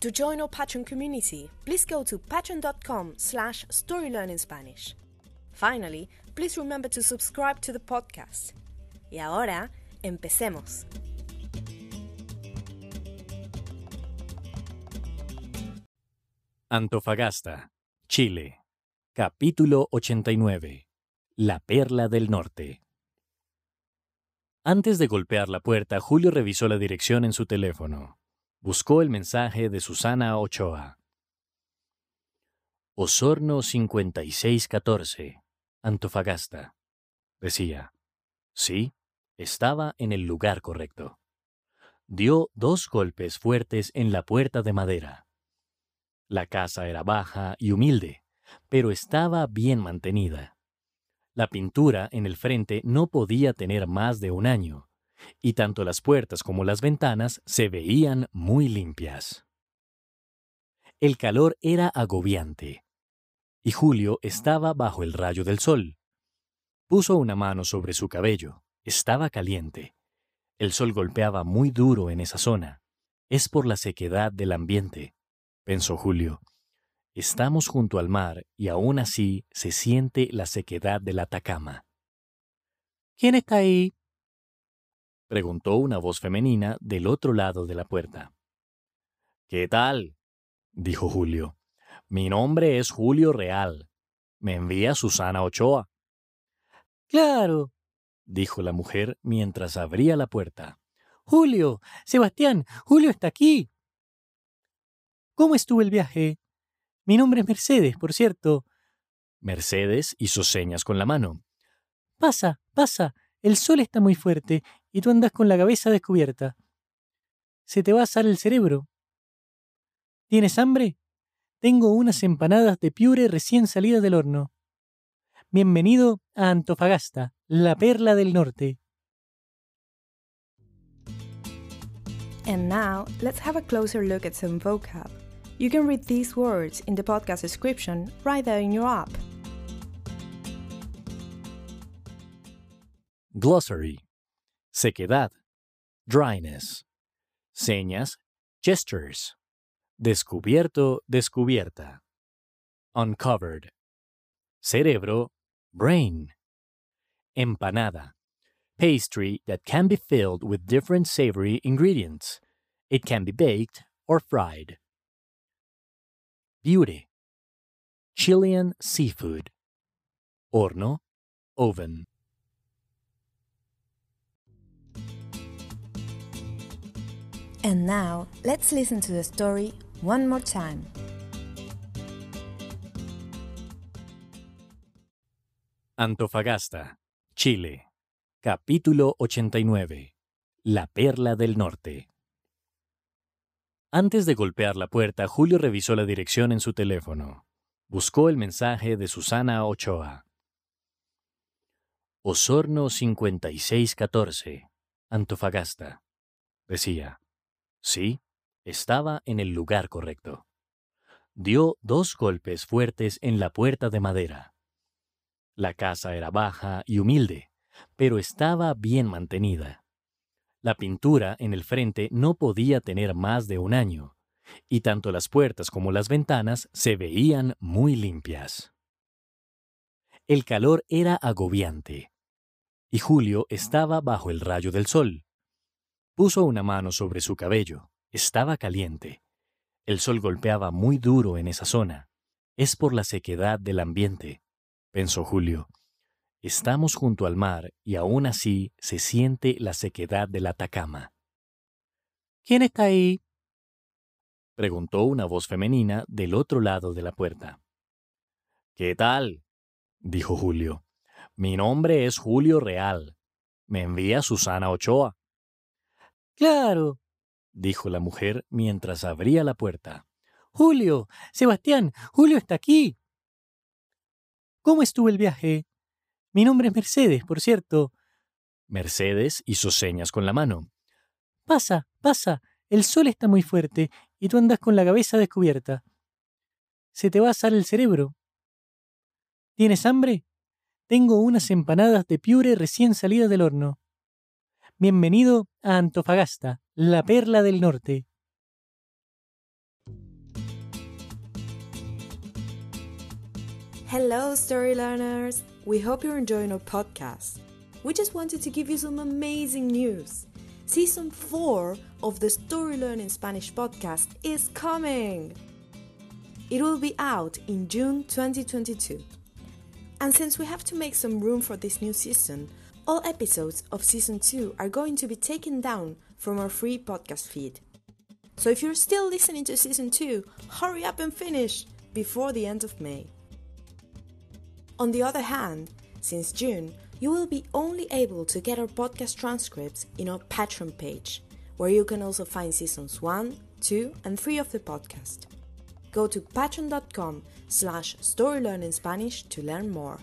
To join our Patreon community, please go to patreon.com slash storylearningspanish. Finally, please remember to subscribe to the podcast. Y ahora, empecemos. Antofagasta, Chile. Capítulo 89. La Perla del Norte. Antes de golpear la puerta, Julio revisó la dirección en su teléfono. Buscó el mensaje de Susana Ochoa. Osorno 5614, Antofagasta. Decía. Sí, estaba en el lugar correcto. Dio dos golpes fuertes en la puerta de madera. La casa era baja y humilde, pero estaba bien mantenida. La pintura en el frente no podía tener más de un año, y tanto las puertas como las ventanas se veían muy limpias. El calor era agobiante, y Julio estaba bajo el rayo del sol. Puso una mano sobre su cabello. Estaba caliente. El sol golpeaba muy duro en esa zona. Es por la sequedad del ambiente, pensó Julio. Estamos junto al mar y aún así se siente la sequedad del Atacama. ¿Quién está ahí? Preguntó una voz femenina del otro lado de la puerta. ¿Qué tal? dijo Julio. Mi nombre es Julio Real. Me envía Susana Ochoa. Claro, dijo la mujer mientras abría la puerta. Julio, Sebastián, Julio está aquí. ¿Cómo estuvo el viaje? Mi nombre es Mercedes, por cierto. Mercedes hizo señas con la mano. Pasa, pasa, el sol está muy fuerte y tú andas con la cabeza descubierta. Se te va a asar el cerebro. ¿Tienes hambre? Tengo unas empanadas de piure recién salidas del horno. Bienvenido a Antofagasta, la perla del norte. And now, let's have a closer look at some vocab. You can read these words in the podcast description right there in your app. Glossary. Sequedad. Dryness. Señas. Gestures. Descubierto, descubierta. Uncovered. Cerebro. Brain. Empanada. Pastry that can be filled with different savory ingredients. It can be baked or fried. Beauty. Chilean seafood. Horno. Oven. And now, let's listen to the story one more time. Antofagasta, Chile. Capítulo 89. La Perla del Norte. Antes de golpear la puerta, Julio revisó la dirección en su teléfono. Buscó el mensaje de Susana Ochoa. Osorno 5614, Antofagasta. Decía. Sí, estaba en el lugar correcto. Dio dos golpes fuertes en la puerta de madera. La casa era baja y humilde, pero estaba bien mantenida. La pintura en el frente no podía tener más de un año, y tanto las puertas como las ventanas se veían muy limpias. El calor era agobiante, y Julio estaba bajo el rayo del sol. Puso una mano sobre su cabello. Estaba caliente. El sol golpeaba muy duro en esa zona. Es por la sequedad del ambiente, pensó Julio. Estamos junto al mar y aún así se siente la sequedad del Atacama. ¿Quién está ahí? preguntó una voz femenina del otro lado de la puerta. ¿Qué tal? dijo Julio. Mi nombre es Julio Real. Me envía Susana Ochoa. Claro, dijo la mujer mientras abría la puerta. Julio, Sebastián, Julio está aquí. ¿Cómo estuvo el viaje? Mi nombre es Mercedes, por cierto. Mercedes hizo señas con la mano. Pasa, pasa, el sol está muy fuerte y tú andas con la cabeza descubierta. Se te va a asar el cerebro. ¿Tienes hambre? Tengo unas empanadas de piure recién salidas del horno. Bienvenido a Antofagasta, la perla del norte. Hello, story learners! We hope you're enjoying our podcast. We just wanted to give you some amazing news. Season 4 of the Story Learning Spanish podcast is coming! It will be out in June 2022. And since we have to make some room for this new season, all episodes of season 2 are going to be taken down from our free podcast feed. So if you're still listening to season 2, hurry up and finish before the end of May. On the other hand, since June, you will be only able to get our podcast transcripts in our Patreon page, where you can also find seasons 1, 2, and 3 of the podcast. Go to patreon.com slash storylearningspanish to learn more.